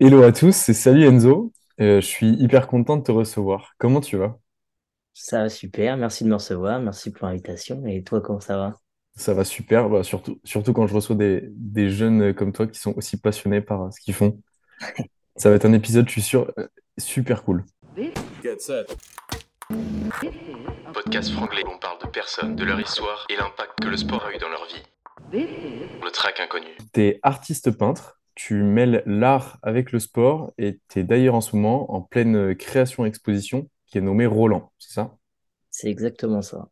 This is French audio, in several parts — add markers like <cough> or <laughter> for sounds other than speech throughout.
Hello à tous, c'est salut Enzo. Euh, je suis hyper content de te recevoir. Comment tu vas? Ça va super, merci de me recevoir, merci pour l'invitation. Et toi, comment ça va? Ça va super, bah, surtout, surtout quand je reçois des, des jeunes comme toi qui sont aussi passionnés par euh, ce qu'ils font. Ça va être un épisode, je suis sûr, euh, super cool. Get set. Podcast franglais, on parle de personnes, de leur histoire et l'impact que le sport a eu dans leur vie. Le track inconnu. Tu es artiste peintre, tu mêles l'art avec le sport et tu es d'ailleurs en ce moment en pleine création exposition qui est nommée Roland, c'est ça? C'est exactement ça.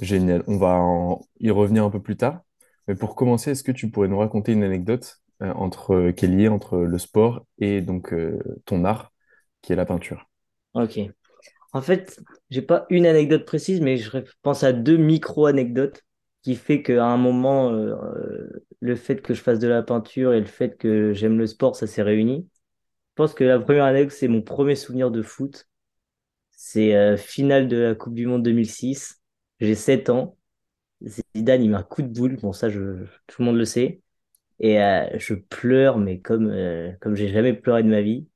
Génial. On va en- y revenir un peu plus tard. Mais pour commencer, est-ce que tu pourrais nous raconter une anecdote euh, entre, qui est liée entre le sport et donc euh, ton art, qui est la peinture? Ok. En fait, j'ai pas une anecdote précise, mais je pense à deux micro-anecdotes qui fait qu'à un moment, euh, euh, le fait que je fasse de la peinture et le fait que j'aime le sport, ça s'est réuni. Je pense que la première anecdote, c'est mon premier souvenir de foot. C'est euh, finale de la Coupe du Monde 2006. J'ai 7 ans. Zidane, il met un coup de boule. Bon, ça, je, tout le monde le sait. Et euh, je pleure, mais comme, euh, comme j'ai jamais pleuré de ma vie.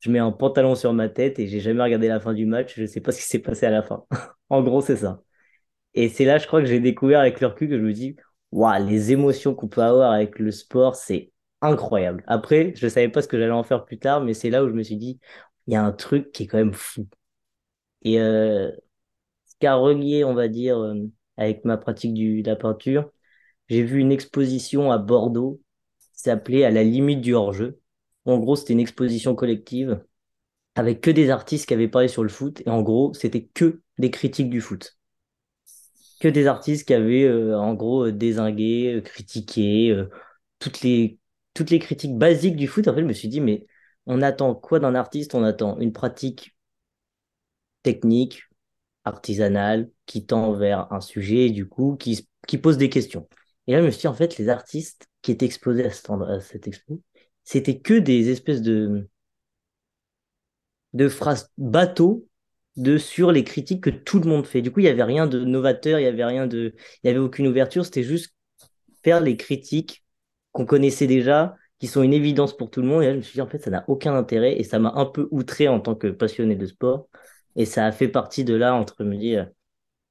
Je mets un pantalon sur ma tête et j'ai jamais regardé la fin du match. Je sais pas ce qui s'est passé à la fin. <laughs> En gros, c'est ça. Et c'est là, je crois que j'ai découvert avec le recul que je me dis, les émotions qu'on peut avoir avec le sport, c'est incroyable. Après, je savais pas ce que j'allais en faire plus tard, mais c'est là où je me suis dit, il y a un truc qui est quand même fou. Et euh, ce qui a relié, on va dire, euh, avec ma pratique de la peinture, j'ai vu une exposition à Bordeaux qui s'appelait À la limite du hors-jeu. En gros, c'était une exposition collective avec que des artistes qui avaient parlé sur le foot. Et en gros, c'était que des critiques du foot. Que des artistes qui avaient, euh, en gros, euh, dézingué, euh, critiqué, toutes les, toutes les critiques basiques du foot. En fait, je me suis dit, mais on attend quoi d'un artiste? On attend une pratique technique, artisanale, qui tend vers un sujet, et du coup, qui, qui pose des questions. Et là, je me suis dit, en fait, les artistes qui étaient exposés à, cet à cette expo, c'était que des espèces de, de phrases bateau de, sur les critiques que tout le monde fait. Du coup, il n'y avait rien de novateur, il n'y avait rien de, il y avait aucune ouverture, c'était juste faire les critiques qu'on connaissait déjà, qui sont une évidence pour tout le monde. Et là, je me suis dit, en fait, ça n'a aucun intérêt et ça m'a un peu outré en tant que passionné de sport. Et ça a fait partie de là, entre me dire,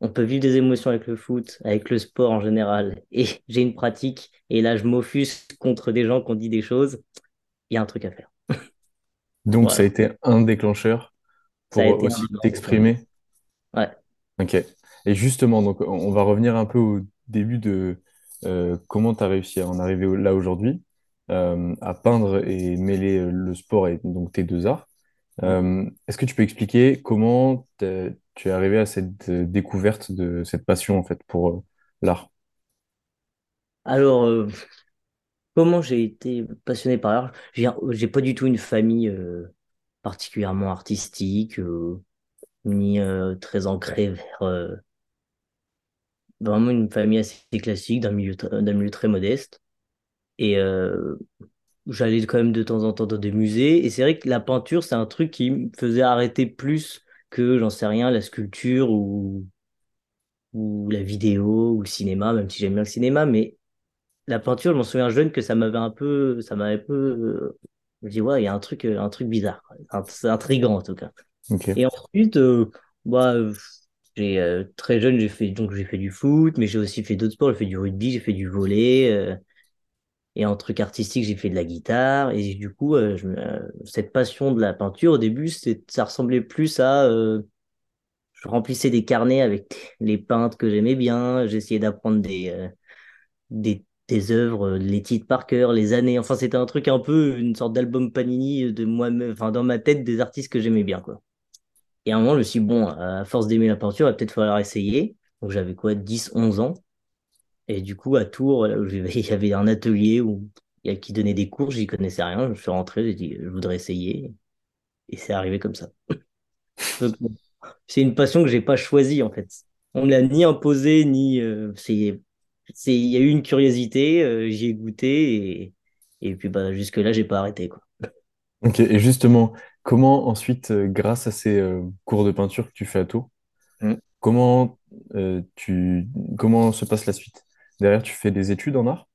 on peut vivre des émotions avec le foot, avec le sport en général. Et <laughs> j'ai une pratique, et là, je m'offusque contre des gens qui ont dit des choses. Il y a un truc à faire. Donc, ça a été un déclencheur pour aussi t'exprimer. Ouais. Ok. Et justement, donc, on va revenir un peu au début de euh, comment tu as réussi à en arriver là aujourd'hui, euh, à peindre et mêler euh, le sport et donc tes deux arts. Euh, est-ce que tu peux expliquer comment tu es arrivé à cette découverte de cette passion en fait pour l'art? Alors, comment j'ai été passionné par l'art? J'ai, pas du tout une famille particulièrement artistique, euh, ni euh, très ancrée vers euh, vraiment une famille assez classique, d'un milieu, d'un milieu très modeste. Et j'allais quand même de temps en temps dans des musées. Et c'est vrai que la peinture, c'est un truc qui me faisait arrêter plus que, j'en sais rien, la sculpture ou, ou la vidéo ou le cinéma, même si j'aime bien le cinéma. Mais la peinture, je m'en souviens jeune que ça m'avait un peu, ça m'avait un peu, je me dis, ouais, il y a un truc, euh, un truc bizarre. C'est intriguant en tout cas. Et ensuite, euh, bah, euh, j'ai euh, très jeune, j'ai fait donc j'ai fait du foot, mais j'ai aussi fait d'autres sports. J'ai fait du rugby, j'ai fait du volley. euh, et en truc artistique, j'ai fait de la guitare. Et du coup, je cette passion de la peinture, au début, ça ressemblait plus à, je remplissais des carnets avec les peintres que j'aimais bien. J'essayais d'apprendre des, euh, des, des œuvres, euh, les titres par cœur, les années. Enfin, c'était un truc un peu une sorte d'album Panini de moi-même, enfin, dans ma tête, des artistes que j'aimais bien, quoi. Et à un moment, je me suis dit, bon, à force d'aimer la peinture, il va peut-être falloir essayer. Donc j'avais quoi, 10 11 ans. Et du coup, à Tours, là où <laughs> il y avait un atelier où, il y a- qui donnait des cours, j'y connaissais rien. Je suis rentré, j'ai dit, je voudrais essayer. Et c'est arrivé comme ça. <laughs> C'est une passion que j'ai pas choisie, en fait. On me l'a ni imposée, ni... euh, c'est, c'est, il y a eu une curiosité, euh, j'y ai goûté, et, et puis bah, jusque-là, j'ai pas arrêté, quoi. Ok. Et justement, comment ensuite, euh, grâce à ces euh, cours de peinture que tu fais à Tours, Mm. comment euh, tu comment se passe la suite? Derrière, tu fais des études en art?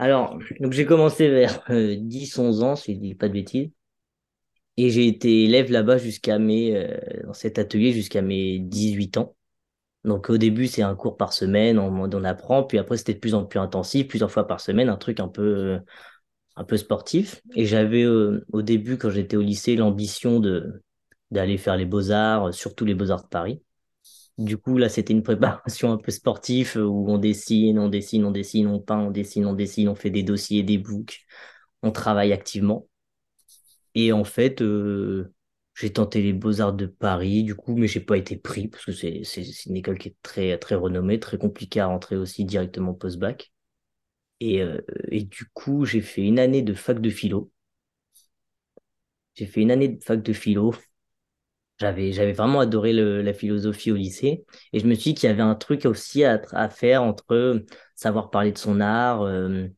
Alors, donc j'ai commencé vers 10-11 ans, si je dis pas de bêtises. Et j'ai été élève là-bas jusqu'à mes, dans cet atelier jusqu'à mes 18 ans. Donc au début, c'est un cours par semaine, on, apprend, puis après c'était de plus en plus intensif, plusieurs fois par semaine, un truc un peu, un peu sportif. Et j'avais au début, quand j'étais au lycée, l'ambition de d'aller faire les beaux-arts, surtout les beaux-arts de Paris. Du coup, là, c'était une <laughs> préparation un peu sportive où on dessine, on dessine, on dessine, on peint, on dessine, on dessine, on fait des dossiers, des books, on travaille activement. Et en fait, euh, j'ai tenté les Beaux-Arts de Paris, du coup, mais j'ai pas été pris parce que c'est, une école qui est très, très renommée, très compliquée à rentrer aussi directement post-bac. Et, euh, et du coup, j'ai fait une année de fac de philo. J'ai fait une année de fac de philo j'avais, vraiment adoré la philosophie au lycée. Et je me suis dit qu'il y avait un truc aussi à, à faire entre savoir parler de son art, euh,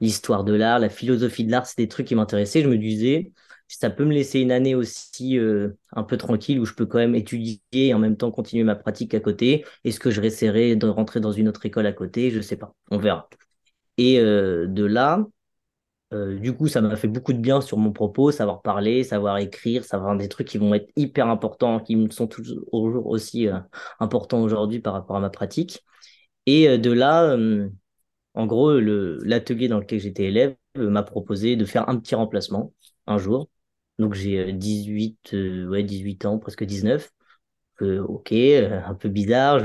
l'histoire de l'art, la philosophie de l'art, c'est des trucs qui m'intéressaient. Je me disais, ça peut me laisser une année aussi euh, un peu tranquille où je peux quand même étudier et en même temps continuer ma pratique à côté. Est-ce que je réessayerai de rentrer dans une autre école à côté? Je sais pas, on verra. Et euh, de là, euh, du coup, ça m'a fait beaucoup de bien sur mon propos, savoir parler, savoir écrire, savoir des trucs qui vont être hyper importants, qui me sont toujours aussi importants aujourd'hui par rapport à ma pratique. Et de là, en gros, l'atelier dans lequel j'étais élève m'a proposé de faire un petit remplacement un jour. Donc j'ai 18, ouais, 18 ans, presque 19 ok, euh, un peu bizarre.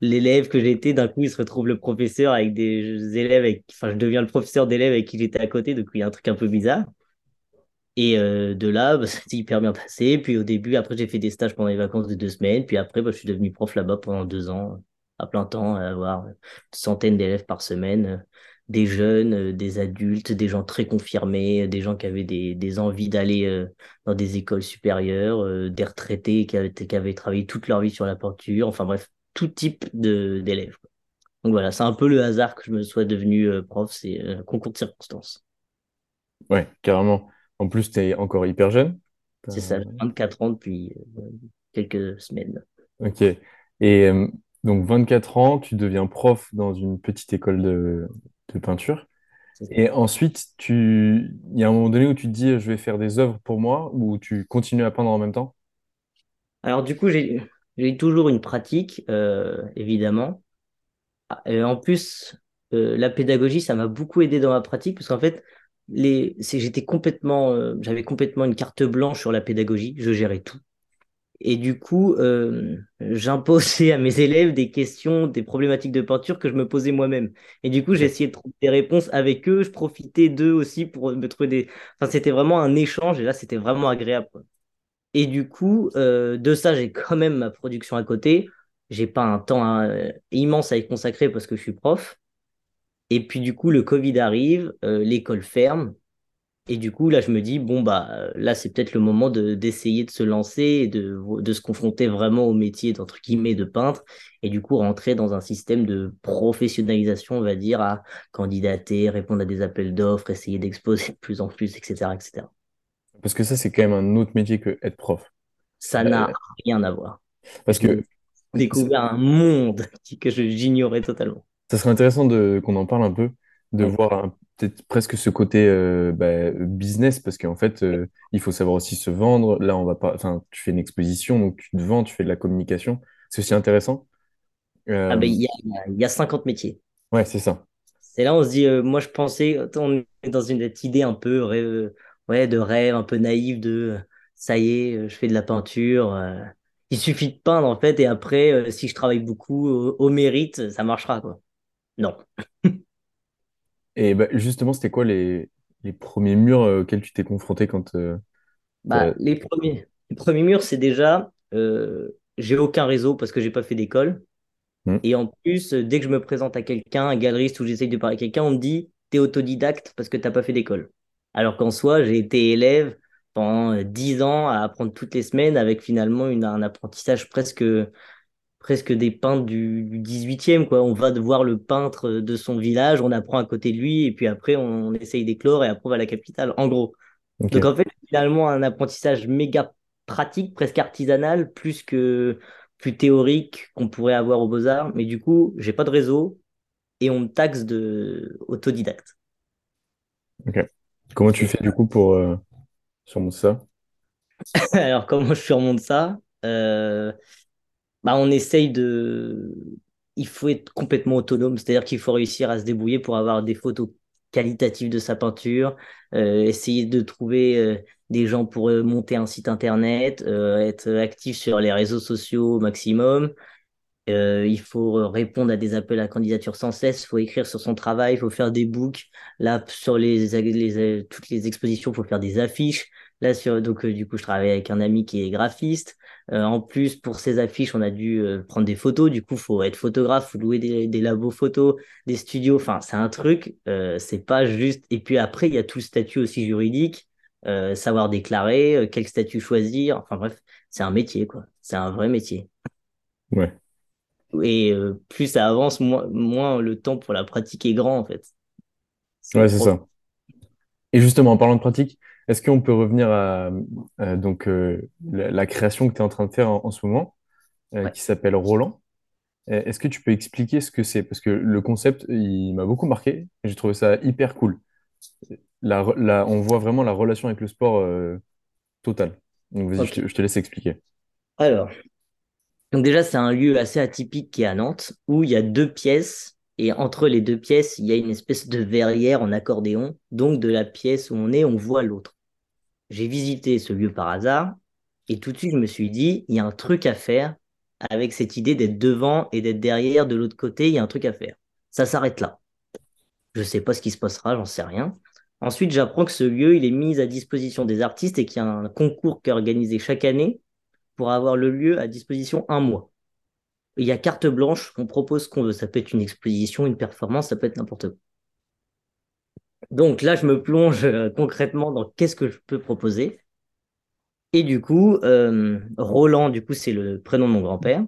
l'élève que j'étais, d'un coup, il se retrouve le professeur avec des élèves, enfin, je deviens le professeur d'élèves avec qui j'étais à côté, donc il y a un truc un peu bizarre. Et euh, de là, bah, <laughs> ça s'est hyper bien passé. Puis au début, après, j'ai fait des stages pendant les vacances de deux semaines. Puis après, bah, je suis devenu prof là-bas pendant deux ans, à plein temps, à avoir une centaine d'élèves par semaine des jeunes, euh, des adultes, des gens très confirmés, des gens qui avaient des, des envies d'aller euh, dans des écoles supérieures, euh, des retraités qui avaient, qui avaient travaillé toute leur vie sur la peinture, enfin bref, tout type d'élèves. Donc voilà, c'est un peu le hasard que je me sois devenu prof, c'est un concours de circonstances. Ouais, carrément. En plus, tu es encore hyper jeune. C'est ça, 24 ans depuis quelques semaines. Ok. Et donc 24 ans, tu deviens prof dans une petite école de, de peinture. Et ensuite, tu... il y a un moment donné où tu te dis, je vais faire des œuvres pour moi, ou tu continues à peindre en même temps? Alors du coup, j'ai eu toujours une pratique, euh, évidemment. Et en plus, euh, la pédagogie, ça m'a beaucoup aidé dans ma pratique, parce qu'en fait, les... j'étais complètement, euh, j'avais complètement une carte blanche sur la pédagogie, je gérais tout. Et du coup, euh, j'imposais à mes élèves des questions, des problématiques de peinture que je me posais moi-même. Et du coup, j'essayais de trouver des réponses avec eux. Je profitais d'eux aussi pour me trouver des. Enfin, c'était vraiment un échange. Et là, c'était vraiment agréable. Et du coup, euh, de ça, j'ai quand même ma production à côté. J'ai pas un temps hein, immense à y consacrer parce que je suis prof. Et puis, du coup, le Covid arrive, euh, l'école ferme. Et du coup, là, je me dis, bon, bah, là, c'est peut-être le moment de, d'essayer de se lancer et de, de se confronter vraiment au métier, d'entre guillemets, de peintre. Et du coup, rentrer dans un système de professionnalisation, on va dire, à candidater, répondre à des appels d'offres, essayer d'exposer de plus en plus, etc., etc. Parce que ça, c'est quand même un autre métier que être prof. Ça n'a euh, rien à voir. Parce que. Découvert un monde <laughs> que j'ignorais totalement. Ça serait intéressant de, qu'on en parle un peu, de voir un peut-être presque ce côté euh, bah, business parce qu'en fait euh, il faut savoir aussi se vendre. Là on va pas enfin tu fais une exposition donc tu te vends tu fais de la communication. C'est aussi intéressant. Ah ben, il y, y, a 50 métiers. Ouais c'est ça. C'est là on se dit euh, moi je pensais on est dans une idée un peu ouais de rêve un peu naïf de ça y est je fais de la peinture il suffit de peindre en fait et après si je travaille beaucoup au mérite ça marchera quoi. Non <laughs> Et bah, justement, c'était quoi les, les premiers murs euh, auxquels tu t'es confronté quand... euh, Bah, les premiers, les premiers murs, c'est déjà, euh, j'ai aucun réseau parce que j'ai pas fait d'école. Hmm. Et en plus, dès que je me présente à quelqu'un, un galeriste ou j'essaye de parler à quelqu'un, on me dit, t'es autodidacte parce que t'as pas fait d'école. Alors qu'en soi, j'ai été élève pendant euh, 10 ans à apprendre toutes les semaines avec finalement une, un apprentissage presque presque des peintres du, 18e, quoi. On va voir le peintre de son village, on apprend à côté de lui, et puis après, on, essaye d'éclore et après, on va à la capitale, en gros. Donc, en fait, finalement, un apprentissage méga pratique, presque artisanal, plus que plus théorique qu'on pourrait avoir aux Beaux-Arts. Mais du coup, j'ai pas de réseau et on me taxe de autodidacte. Ok. Comment tu fais du coup pour euh, surmonter ça? <laughs> Alors, comment je surmonte ça? Euh, bah, on essaye de... Il faut être complètement autonome, c'est-à-dire qu'il faut réussir à se débrouiller pour avoir des photos qualitatives de sa peinture, euh, essayer de trouver euh, des gens pour euh, monter un site internet, être actif sur les réseaux sociaux au maximum. Il faut répondre à des appels à candidature sans cesse, il faut écrire sur son travail, il faut faire des books. Là, sur les, toutes les expositions, il faut faire des affiches. Là, sur, donc, euh, du coup, je travaille avec un ami qui est graphiste. Euh, en plus, pour ces affiches, on a dû euh, prendre des photos. Du coup, faut être photographe, faut louer des, des labos photos, des studios. Enfin, c'est un truc. C'est pas juste. Et puis après, il y a tout le statut aussi juridique, savoir déclarer, quel statut choisir. Enfin bref, c'est un métier, quoi. C'est un vrai métier. Ouais. Et plus ça avance, moins, moins le temps pour la pratique est grand, en fait. C'est Ouais, c'est ça. Et justement, en parlant de pratique, est-ce qu'on peut revenir à donc, euh, la, la création que tu es en train de faire en, en ce moment, euh, Ouais. qui s'appelle Roland? Euh, Est-ce que tu peux expliquer ce que c'est? Parce que le concept, il m'a beaucoup marqué j'ai trouvé ça hyper cool. La, re- la- on voit vraiment la relation avec le sport euh, totale. Donc vas-y, je te, je te laisse expliquer. Alors, donc déjà, c'est un lieu assez atypique qui est à Nantes, où il y a deux pièces, et entre les deux pièces, il y a une espèce de verrière en accordéon. Donc, de la pièce où on est, on voit l'autre. J'ai visité ce lieu par hasard, et tout de suite, je me suis dit, il y a un truc à faire avec cette idée d'être devant et d'être derrière, de l'autre côté, il y a un truc à faire. Ça s'arrête là. Je sais pas ce qui se passera, j'en sais rien. Ensuite, j'apprends que ce lieu, il est mis à disposition des artistes et qu'il y a un concours qui est organisé chaque année pour avoir le lieu à disposition un mois. Il y a carte blanche, on propose ce qu'on veut. Ça peut être une exposition, une performance, ça peut être n'importe quoi. Donc là, je me plonge euh, concrètement dans qu'est-ce que je peux proposer. Et du coup, euh, Roland, du coup, c'est le prénom de mon grand-père.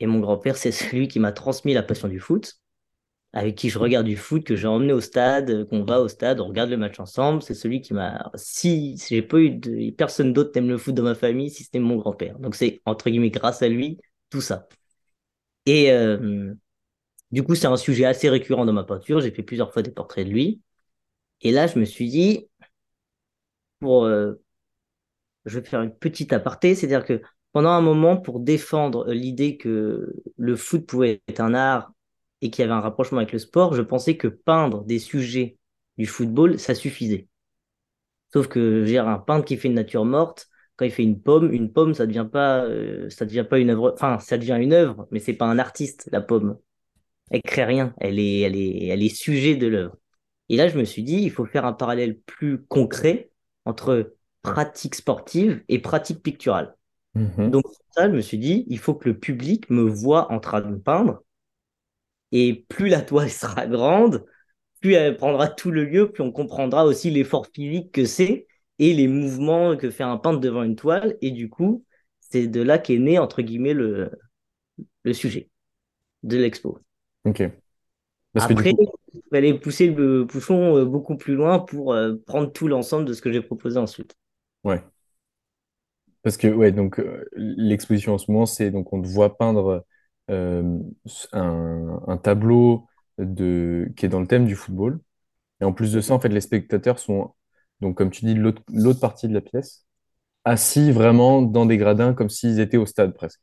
Et mon grand-père, c'est celui qui m'a transmis la passion du foot, avec qui je regarde du foot, que j'ai emmené au stade, qu'on va au stade, on regarde le match ensemble. C'est celui qui m'a. Si, j'ai pas eu de... personne d'autre t'aime le foot dans ma famille, si c'était mon grand-père. Donc c'est entre guillemets grâce à lui, tout ça. Et euh, du coup, c'est un sujet assez récurrent dans ma peinture. J'ai fait plusieurs fois des portraits de lui. Et là, je me suis dit, pour, euh, je vais faire une petite aparté, c'est-à-dire que pendant un moment, pour défendre l'idée que le foot pouvait être un art et qu'il y avait un rapprochement avec le sport, je pensais que peindre des sujets du football, ça suffisait. Sauf que j'ai un peintre qui fait une nature morte, quand il fait une pomme, une pomme, ça devient pas, euh, ça devient pas une œuvre, enfin, ça devient une œuvre, mais c'est pas un artiste, la pomme. Elle crée rien, elle est, elle est, elle est sujet de l'œuvre. Et là, je me suis dit, il faut faire un parallèle plus concret entre pratique sportive et pratique picturale. Mhm. Donc, pour ça, je me suis dit, il faut que le public me voit en train de peindre, et plus la toile <laughs> sera grande, plus elle prendra tout le lieu, plus on comprendra aussi l'effort physique que c'est et les mouvements que fait un peintre devant une toile. Et du coup, c'est de là qu'est né, entre guillemets, le, le sujet de l'expo. Ok. Parce Après, coup, il fallait pousser le bouchon euh, beaucoup plus loin pour euh, prendre tout l'ensemble de ce que j'ai proposé ensuite. ouais. Parce que, ouais, donc, euh, l'exposition en ce moment, c'est donc on te voit peindre euh, un, un tableau de, qui est dans le thème du football. Et en plus de ça, en fait, les spectateurs sont, donc, comme tu dis, l'autre partie de la pièce, assis vraiment dans des gradins comme s'ils étaient au stade presque.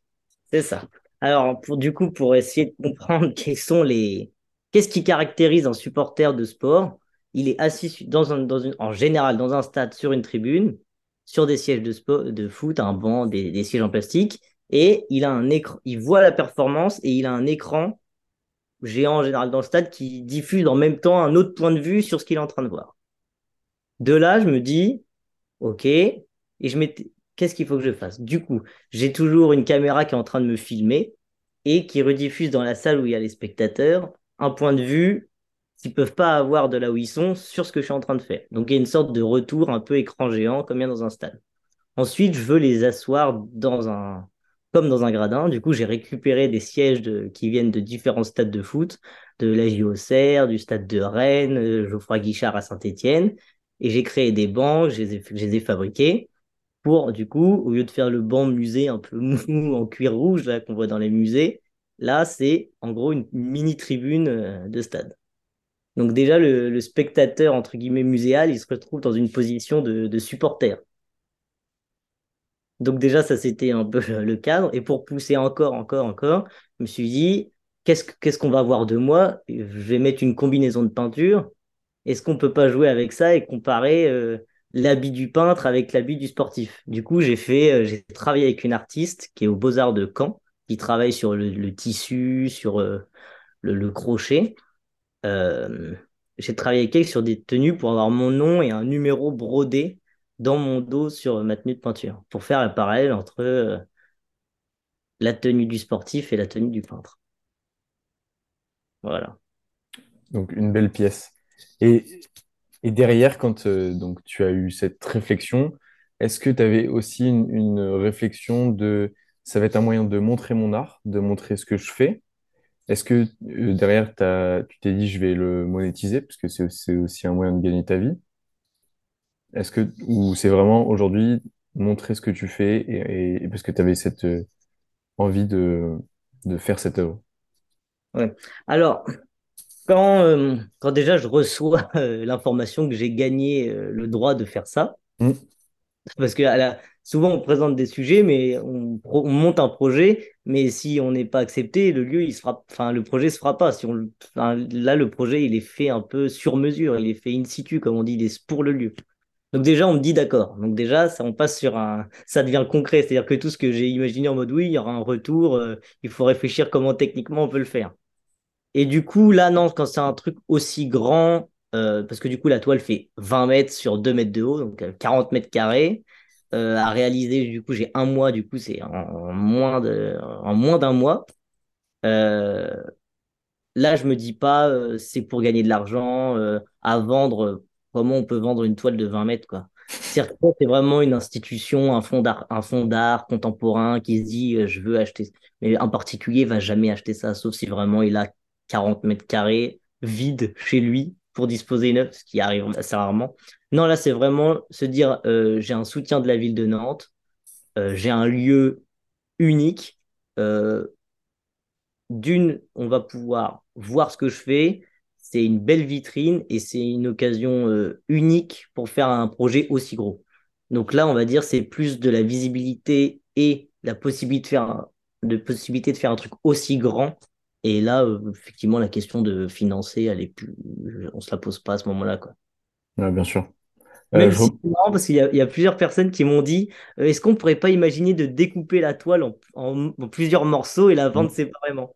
C'est ça. Alors, pour, du coup, pour essayer de comprendre <laughs> quels sont les... Qu'est-ce qui caractérise un supporter de sport? Il est assis en général dans un stade sur une tribune, sur des sièges de, sport, de foot, un banc, des, des sièges en plastique, et il a un écran, il voit la performance et il a un écran géant en général dans le stade qui diffuse en même temps un autre point de vue sur ce qu'il est en train de voir. De là, je me dis, OK, et je m'étais, qu'est-ce qu'il faut que je fasse? Du coup, j'ai toujours une caméra qui est en train de me filmer et qui rediffuse dans la salle où il y a les spectateurs un point de vue qu'ils peuvent pas avoir de là où ils sont sur ce que je suis en train de faire. Donc il y a une sorte de retour un peu écran géant comme il y a dans un stade. Ensuite, je veux les asseoir dans un comme dans un gradin. Du coup, j'ai récupéré des sièges qui viennent de différents stades de foot, de la du stade de Rennes, euh, Geoffroy Guichard à Saint-Étienne, et j'ai créé des bancs, je les ai, fabriqués pour, du coup, au lieu de faire le banc musée un peu <laughs> mou en cuir rouge qu'on voit dans les musées, là, c'est en gros une mini tribune euh, de stade. Donc déjà, le, spectateur, entre guillemets, muséal, il se retrouve dans une position de, supporter. Donc déjà, ça, c'était un peu <laughs> le cadre. Et pour pousser encore, encore, encore, je me suis dit, qu'est-ce qu'on va voir de moi? Je vais mettre une combinaison de peinture. Est-ce qu'on peut pas jouer avec ça et comparer euh, l'habit du peintre avec l'habit du sportif? Du coup, j'ai fait, euh, j'ai travaillé avec une artiste qui est aux Beaux-Arts de Caen, qui travaille sur le, tissu, sur euh, le, crochet. j'ai travaillé avec elle sur des tenues pour avoir mon nom et un numéro brodé dans mon dos sur ma tenue de peinture, pour faire le parallèle entre la tenue du sportif et la tenue du peintre. Voilà. Donc une belle pièce. Et, et derrière, quand euh, donc, tu as eu cette réflexion, est-ce que tu avais aussi une, réflexion de ça va être un moyen de montrer mon art, de montrer ce que je fais? Est-ce que euh, derrière, tu t'es dit je vais le monétiser parce que c'est aussi un moyen de gagner ta vie? Est-ce que ou c'est vraiment aujourd'hui montrer ce que tu fais et, parce que tu avais cette euh, envie de, de faire cette œuvre? Ouais. Alors, quand, euh, quand déjà je reçois <laughs> euh, l'information que j'ai gagné euh, le droit de faire ça, mm. parce que souvent on présente des sujets, mais on, monte un projet, mais si on n'est pas accepté, le lieu, il se fera, enfin, le projet se fera pas. Si on, là, le projet, il est fait un peu sur mesure, il est fait in situ, comme on dit, il est pour le lieu. Donc déjà, on me dit d'accord. Donc déjà, ça, on passe sur un, ça devient concret. C'est-à-dire que tout ce que j'ai imaginé en mode oui, il y aura un retour. il faut réfléchir comment techniquement on peut le faire. Et du coup, là, non, quand c'est un truc aussi grand, euh, parce que du coup, la toile fait 20 mètres sur 2 mètres de haut, donc 40 euh, mètres carrés. Euh, à réaliser, du coup, j'ai un mois, du coup, c'est en, moins d'un mois. là, je me dis pas, c'est pour gagner de l'argent, à vendre, comment on peut vendre une toile de 20 mètres, quoi. C'est vraiment une institution, un fonds d'art contemporain qui se dit, je veux acheter. Mais un particulier va jamais acheter ça, sauf si vraiment il a 40 mètres carrés vide chez lui pour disposer une œuvre, ce qui arrive assez rarement. Non, là, c'est vraiment se dire euh, j'ai un soutien de la ville de Nantes, euh, j'ai un lieu unique. Euh, d'une, on va pouvoir voir ce que je fais. C'est une belle vitrine et c'est une occasion unique pour faire un projet aussi gros. Donc là, on va dire c'est plus de la visibilité et la possibilité de faire de possibilité de faire un truc aussi grand et là, euh, effectivement, la question de financer, elle est plus, on se la pose pas à ce moment-là, quoi. bien sûr. Euh, Même si c'est marrant parce qu'il y, a plusieurs personnes qui m'ont dit euh, est-ce qu'on pourrait pas imaginer de découper la toile en, plusieurs morceaux et la vendre séparément?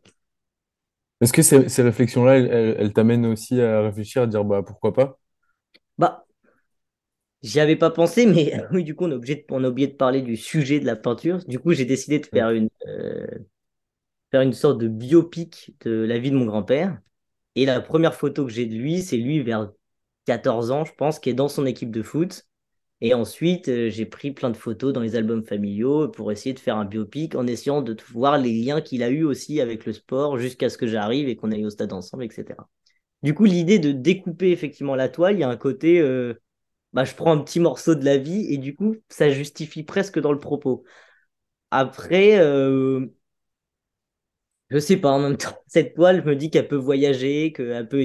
Est-ce que ces, réflexions-là, elles, t'amènent aussi à réfléchir, à dire bah pourquoi pas? Bah, j'y avais pas pensé, mais <laughs> oui, du coup, on, obligé a oublié de parler du sujet de la peinture. Du coup, j'ai décidé de faire une, faire une sorte de biopic de la vie de mon grand-père. Et la première photo que j'ai de lui, c'est lui vers 14 ans, je pense, qui est dans son équipe de foot. Et ensuite, euh, j'ai pris plein de photos dans les albums familiaux pour essayer de faire un biopic en essayant de voir les liens qu'il a eu aussi avec le sport jusqu'à ce que j'arrive et qu'on aille au stade ensemble, etc. Du coup, l'idée de découper effectivement la toile, il y a un côté, euh, bah, je prends un petit morceau de la vie et du coup, ça justifie presque dans le propos. Après, euh, je sais pas, en même temps, <laughs> cette toile, je me dis qu'elle peut voyager, qu'elle peut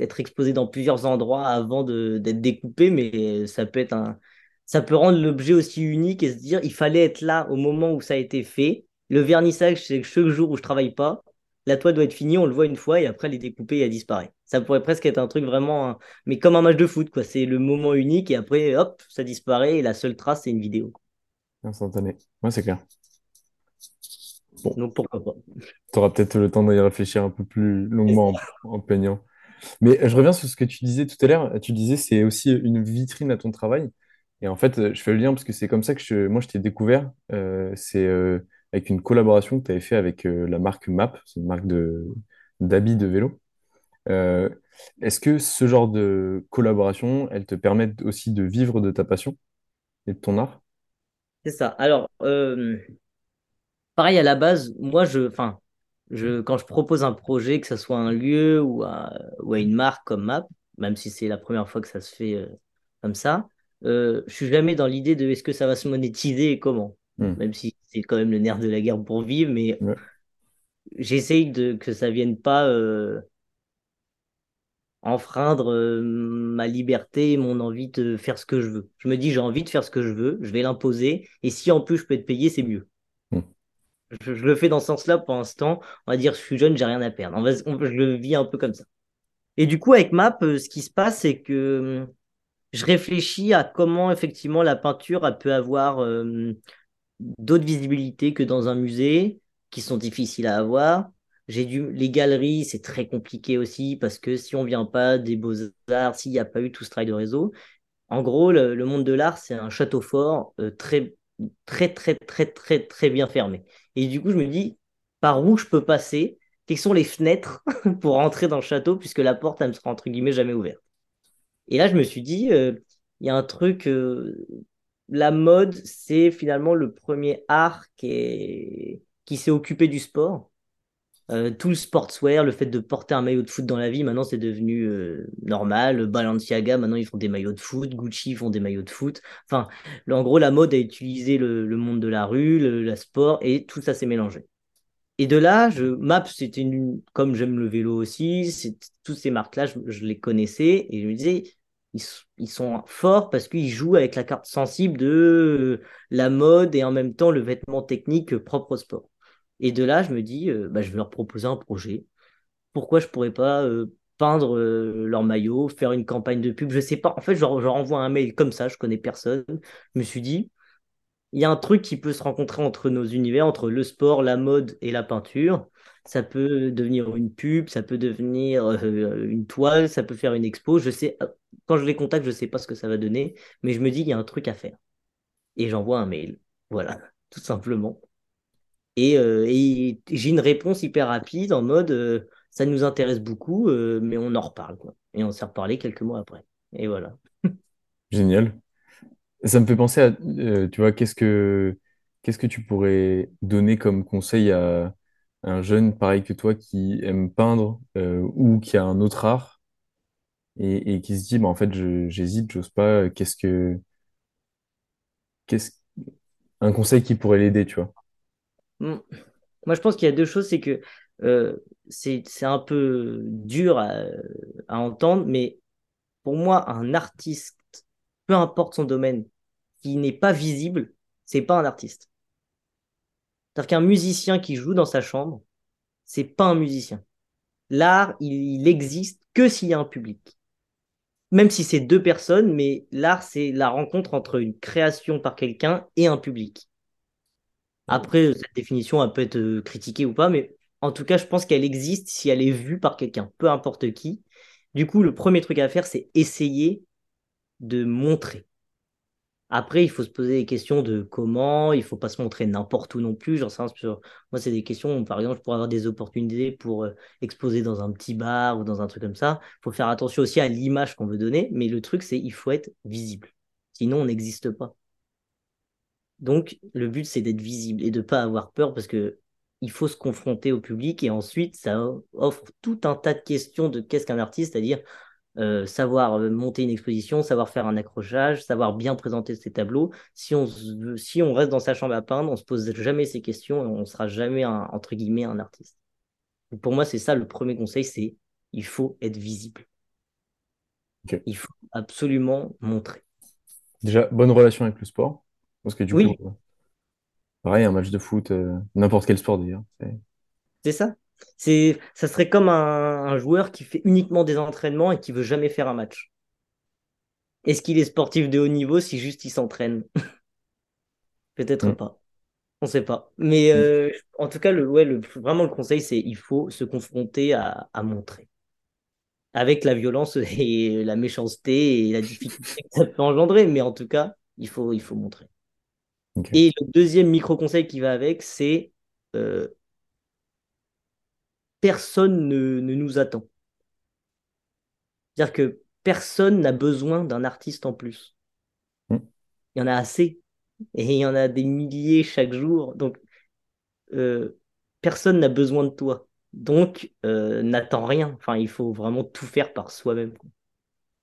être exposée dans plusieurs endroits avant d'être découpée, mais ça peut être un, ça peut rendre l'objet aussi unique et se dire, il fallait être là au moment où ça a été fait. Le vernissage, c'est chaque jour où je travaille pas. La toile doit être finie, on le voit une fois et après elle est découpée et elle disparaît. Ça pourrait presque être un truc vraiment, mais comme un match de foot, quoi. C'est le moment unique et après, hop, ça disparaît et la seule trace, c'est une vidéo. Instantané. Ouais, c'est clair. Donc pourquoi pas. Tu auras peut-être le temps d'y réfléchir un peu plus longuement en, peignant. Mais je reviens sur ce que tu disais tout à l'heure. Tu disais c'est aussi une vitrine à ton travail. Et en fait, je fais le lien parce que c'est comme ça que moi je t'ai découvert. Euh, c'est euh, avec une collaboration que tu avais fait avec euh, la marque MAP, c'est une marque de d'habits de vélo. Est-ce que ce genre de collaboration, elle te permet aussi de vivre de ta passion et de ton art? C'est ça. Alors, pareil, à la base, moi, je, enfin, je, quand je propose un projet, que ce soit un lieu ou à, ou à une marque comme Map, même si c'est la première fois que ça se fait euh, comme ça, euh, je suis jamais dans l'idée de est-ce que ça va se monétiser et comment. Hmm. Même si c'est quand même le nerf de la guerre pour vivre, mais j'essaye de que ça vienne pas. Euh, enfreindre ma liberté, mon envie de faire ce que je veux. Je me dis, j'ai envie de faire ce que je veux, je vais l'imposer, et si en plus je peux être payé, c'est mieux. Je, le fais dans ce sens-là pour l'instant. On va dire, je suis jeune, j'ai rien à perdre. je le vis un peu comme ça. Et du coup, avec Map, ce qui se passe, c'est que je réfléchis à comment effectivement la peinture elle peut avoir d'autres visibilités que dans un musée, qui sont difficiles à avoir. J'ai dû les galeries, c'est très compliqué aussi parce que si on vient pas des beaux-arts, s'il n'y a pas eu tout ce travail de réseau, en gros, le, monde de l'art, c'est un château fort euh, très, très, très, très, très, très bien fermé. Et du coup, je me dis, par où je peux passer? Quelles sont les fenêtres <laughs> pour rentrer dans le château puisque la porte, elle me sera entre guillemets jamais ouverte? Et là, je me suis dit, euh, il y a un truc, euh, la mode, c'est finalement le premier art qui s'est occupé du sport. Euh, tout le sportswear, le fait de porter un maillot de foot dans la vie, maintenant c'est devenu euh, normal. Balenciaga, maintenant ils font des maillots de foot. Gucci font des maillots de foot. Enfin, en gros, la mode a utilisé le, monde de la rue, le sport, et tout ça s'est mélangé. Et de là, je, Maps, c'était une, comme j'aime le vélo aussi, toutes ces marques-là, je, les connaissais et je me disais, ils sont forts parce qu'ils jouent avec la carte sensible de la mode et en même temps le vêtement technique propre au sport. Et de là, je me dis, euh, bah, je vais leur proposer un projet. Pourquoi je pourrais pas euh, peindre euh, leur maillot, faire une campagne de pub? Je sais pas. En fait, je leur, envoie un mail comme ça, je connais personne. Je me suis dit, il y a un truc qui peut se rencontrer entre nos univers, entre le sport, la mode et la peinture. Ça peut devenir une pub, ça peut devenir une toile, ça peut faire une expo. Je sais, quand je les contacte, je sais pas ce que ça va donner, mais je me dis, il y a un truc à faire. Et j'envoie un mail. Voilà, <laughs> tout simplement. Euh, et, j'ai une réponse hyper rapide en mode euh, ça nous intéresse beaucoup, euh, mais on en reparle. Et on s'est reparlé quelques mois après. Et voilà. <laughs> Génial. Ça me fait penser à, tu vois, qu'est-ce que, qu'est-ce que tu pourrais donner comme conseil à un jeune pareil que toi qui aime peindre ou qui a un autre art et, et qui se dit, bah, en fait, j'hésite, j'ose pas, qu'est-ce que, qu'est-ce, un conseil qui pourrait l'aider, tu vois? Moi, je pense qu'il y a deux choses, c'est que euh, c'est un peu dur à, entendre, mais pour moi, un artiste, peu importe son domaine, qui n'est pas visible, c'est pas un artiste. C'est-à-dire qu'un musicien qui joue dans sa chambre, c'est pas un musicien. L'art, il existe que s'il y a un public. Même si c'est deux personnes, mais l'art, c'est la rencontre entre une création par quelqu'un et un public. Après, cette définition, elle peut être euh, critiquée ou pas, mais en tout cas, je pense qu'elle existe si elle est vue par quelqu'un, peu importe qui. Du coup, le premier truc à faire, c'est essayer de montrer. Après, il faut se poser des questions de comment, il ne faut pas se montrer n'importe où non plus. Moi, c'est des questions, par exemple, je pourrais avoir des opportunités pour euh, exposer dans un petit bar ou dans un truc comme ça. Il faut faire attention aussi à l'image qu'on veut donner, mais le truc, c'est il faut être visible. Sinon, on n'existe pas. Donc, le but, c'est d'être visible et de ne pas avoir peur parce que il faut se confronter au public et ensuite, ça offre tout un tas de questions de qu'est-ce qu'un artiste, c'est-à-dire euh, savoir euh, monter une exposition, savoir faire un accrochage, savoir bien présenter ses tableaux. Si on, si on reste dans sa chambre à peindre, on se pose jamais ces questions et on ne sera jamais, un, entre guillemets, un artiste. pour moi, c'est ça le premier conseil, c'est il faut être visible. Il faut absolument montrer. Déjà, bonne relation avec le sport. Parce que du Oui, coup, pareil, un match de foot, euh, n'importe quel sport d'ailleurs. c'est ça. C'est, ça serait comme un, joueur qui fait uniquement des entraînements et qui veut jamais faire un match. Est-ce qu'il est sportif de haut niveau si juste il s'entraîne? <laughs> Peut-être Mm. pas. On sait pas. Mais Mm. euh, en tout cas, le, ouais, le, vraiment le conseil, c'est il faut se confronter à, à montrer. Avec la violence <laughs> et la méchanceté et la difficulté que ça peut engendrer. Mais en tout cas, il faut, il faut montrer. Et le deuxième micro-conseil qui va avec, c'est euh, personne ne, nous attend. C'est-à-dire que personne n'a besoin d'un artiste en plus. Hmm. Il y en a assez. Et il y en a des milliers chaque jour. Donc, euh, personne n'a besoin de toi. Donc, euh, n'attends rien. Enfin, il faut vraiment tout faire par soi-même.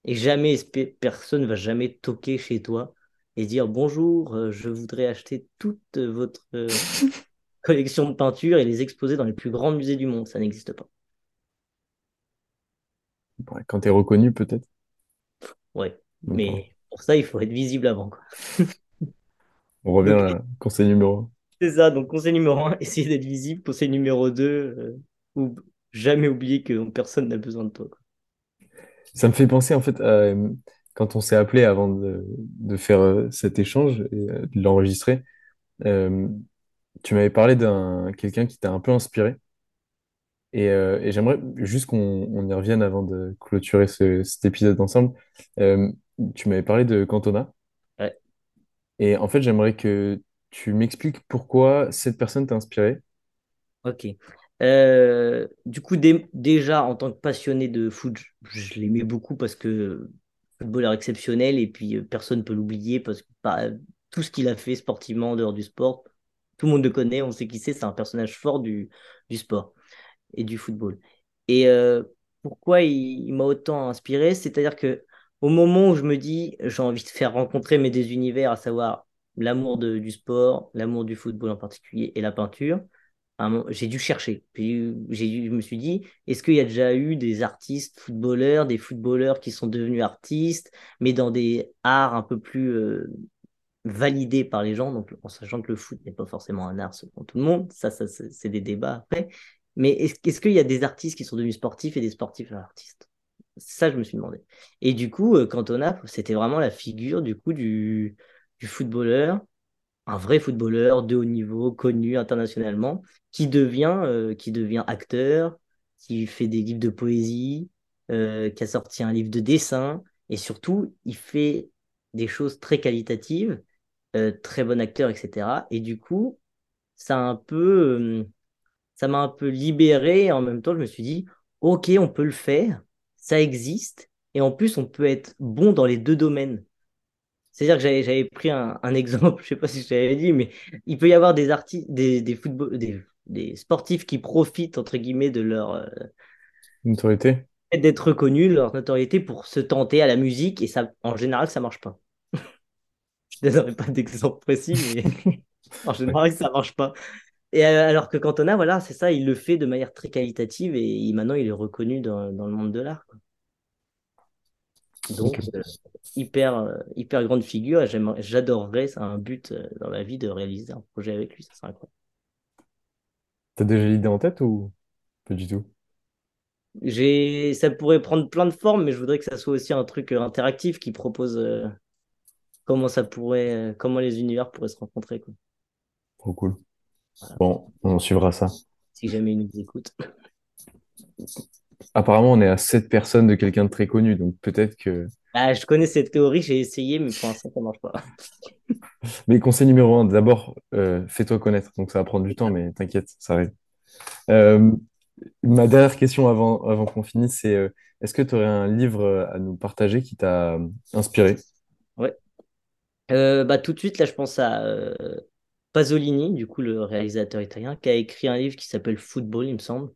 Et jamais, personne ne va jamais toquer chez toi et dire bonjour, euh, je voudrais acheter toute votre euh, <laughs> collection de peintures et les exposer dans les plus grands musées du monde. Ça n'existe pas. Quand tu es reconnu, peut-être. Ouais, mais pour ça, il faut être visible avant. Quoi. <laughs> On revient à conseil numéro 1. C'est ça, donc conseil numéro 1, <laughs> essayer d'être visible. Conseil numéro 2, euh, ou jamais oublier que personne n'a besoin de toi. Ça me fait penser en fait à quand on s'est appelé avant de, de faire euh, cet échange et euh, de l'enregistrer. tu m'avais parlé d'un quelqu'un qui t'a un peu inspiré. Et, et j'aimerais juste qu'on on y revienne avant de clôturer ce- cet épisode ensemble. tu m'avais parlé de Cantona. Ouais. Et en fait, j'aimerais que tu m'expliques pourquoi cette personne t'a inspiré. Ok. Euh, du coup, dé- déjà, en tant que passionné de foot, je, je l'aimais beaucoup parce que footballeur exceptionnel et puis euh, personne ne peut l'oublier parce que bah, tout ce qu'il a fait sportivement en dehors du sport, tout le monde le connaît, on sait qui c'est, c'est un personnage fort du, sport et du football. Et euh, pourquoi il, m'a autant inspiré? C'est-à-dire que au moment où je me dis, j'ai envie de faire rencontrer mes deux univers, à savoir l'amour du sport, l'amour du football en particulier et la peinture, j'ai dû chercher. Puis je me suis dit, est-ce qu'il y a déjà eu des artistes footballeurs, des footballeurs qui sont devenus artistes, mais dans des arts un peu plus euh, validés par les gens, donc en sachant que le foot n'est pas forcément un art selon tout le monde, ça, ça c'est des débats après. Mais est-ce qu'il y a des artistes qui sont devenus sportifs et des sportifs artistes? Ça, je me suis demandé. Et du coup, euh, Cantona, c'était vraiment la figure du coup du footballeur un vrai footballeur de haut niveau, connu internationalement, qui devient, euh, qui devient acteur, qui fait des livres de poésie, euh, qui a sorti un livre de dessin, et surtout, il fait des choses très qualitatives, euh, très bon acteur, etc. Et du coup, ça a un peu, ça m'a un peu libéré, et en même temps, je me suis dit, ok, on peut le faire, ça existe, et en plus, on peut être bon dans les deux domaines. C'est-à-dire que j'avais, j'avais pris un, un exemple, <laughs> je sais pas si je t'avais dit, mais il peut y avoir des artistes, des, des, football, des, des sportifs qui profitent, entre guillemets, de leur euh, fait d'être reconnus, leur notoriété pour se tenter à la musique, et ça, en général, ça marche pas. <laughs> Je ne donnerai pas d'exemple précis, mais <laughs> en général, ça marche pas. Et euh, alors que Cantona, voilà, c'est ça, il le fait de manière très qualitative, et il- maintenant, il est reconnu dans, dans le monde de l'art. Donc, euh, hyper, euh, hyper grande figure. et J'adorerais, c'est un but euh, dans la vie de réaliser un projet avec lui. Ça serait incroyable. T'as déjà l'idée en tête ou pas du tout? J'ai, ça pourrait prendre plein de formes, mais je voudrais que ça soit aussi un truc interactif qui propose comment ça pourrait, comment les univers pourraient se rencontrer, quoi. Trop cool. Bon, on suivra ça. Si jamais ils nous écoutent. Apparemment, on est à 7 personnes de quelqu'un de très connu, donc peut-être que. Ah, je connais cette théorie, j'ai essayé, mais pour l'instant, ça marche pas. <laughs> Mais conseil numéro un, d'abord, euh, fais-toi connaître. Donc ça va prendre du temps, mais t'inquiète, ça arrive. Euh, ma dernière question avant, avant qu'on finisse, c'est euh, est-ce que tu aurais un livre à nous partager qui t'a inspiré? Ouais. Bah, tout de suite, là, je pense à Pasolini, du coup, le réalisateur italien, qui a écrit un livre qui s'appelle Football, il me semble.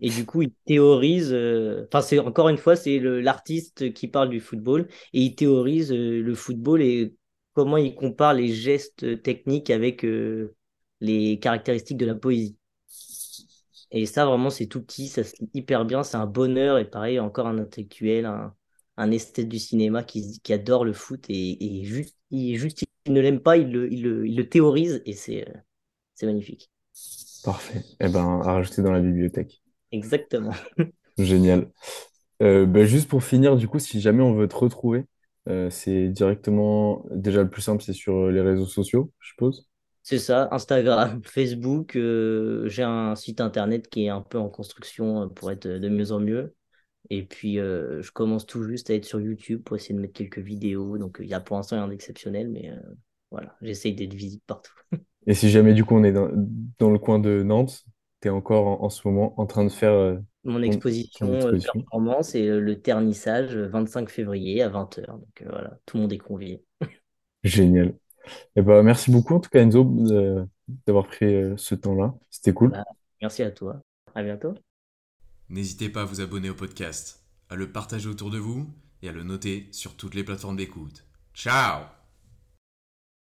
Et du coup, il théorise, euh, enfin, c'est encore une fois, c'est l'artiste qui parle du football et il théorise euh, le football et comment il compare les gestes techniques avec euh, les caractéristiques de la poésie. Et ça, vraiment, c'est tout petit, ça se lit hyper bien, c'est un bonheur. Et pareil, encore un intellectuel, un, un esthète du cinéma qui, qui adore le foot et, et juste, il, juste, il ne l'aime pas, il le, il le, il le théorise et c'est c'est magnifique. Parfait. Eh ben, à rajouter dans la bibliothèque. Exactement. <laughs> Génial. Euh, ben, juste pour finir, du coup, si jamais on veut te retrouver, euh, c'est directement, déjà le plus simple, c'est sur euh, les réseaux sociaux, je suppose. C'est ça, Instagram, <laughs> Facebook, euh, j'ai un site internet qui est un peu en construction euh, pour être de mieux en mieux. Et puis, euh, je commence tout juste à être sur YouTube pour essayer de mettre quelques vidéos. Donc, il y a pour l'instant rien d'exceptionnel, mais euh, voilà, j'essaye d'être visible partout. <laughs> Et si jamais, du coup, on est dans, dans le coin de Nantes, tu es encore en, en ce moment en train de faire euh, Mon exposition ton euh, exposition. performance et euh, le ternissage euh, 25 février à 20h. Donc, euh, voilà, tout le monde est convié. <laughs> Génial. Eh ben, merci beaucoup, en tout cas, Enzo, d'avoir pris euh, ce temps-là. C'était cool. Bah, merci à toi. À bientôt. N'hésitez pas à vous abonner au podcast, à le partager autour de vous et à le noter sur toutes les plateformes d'écoute. Ciao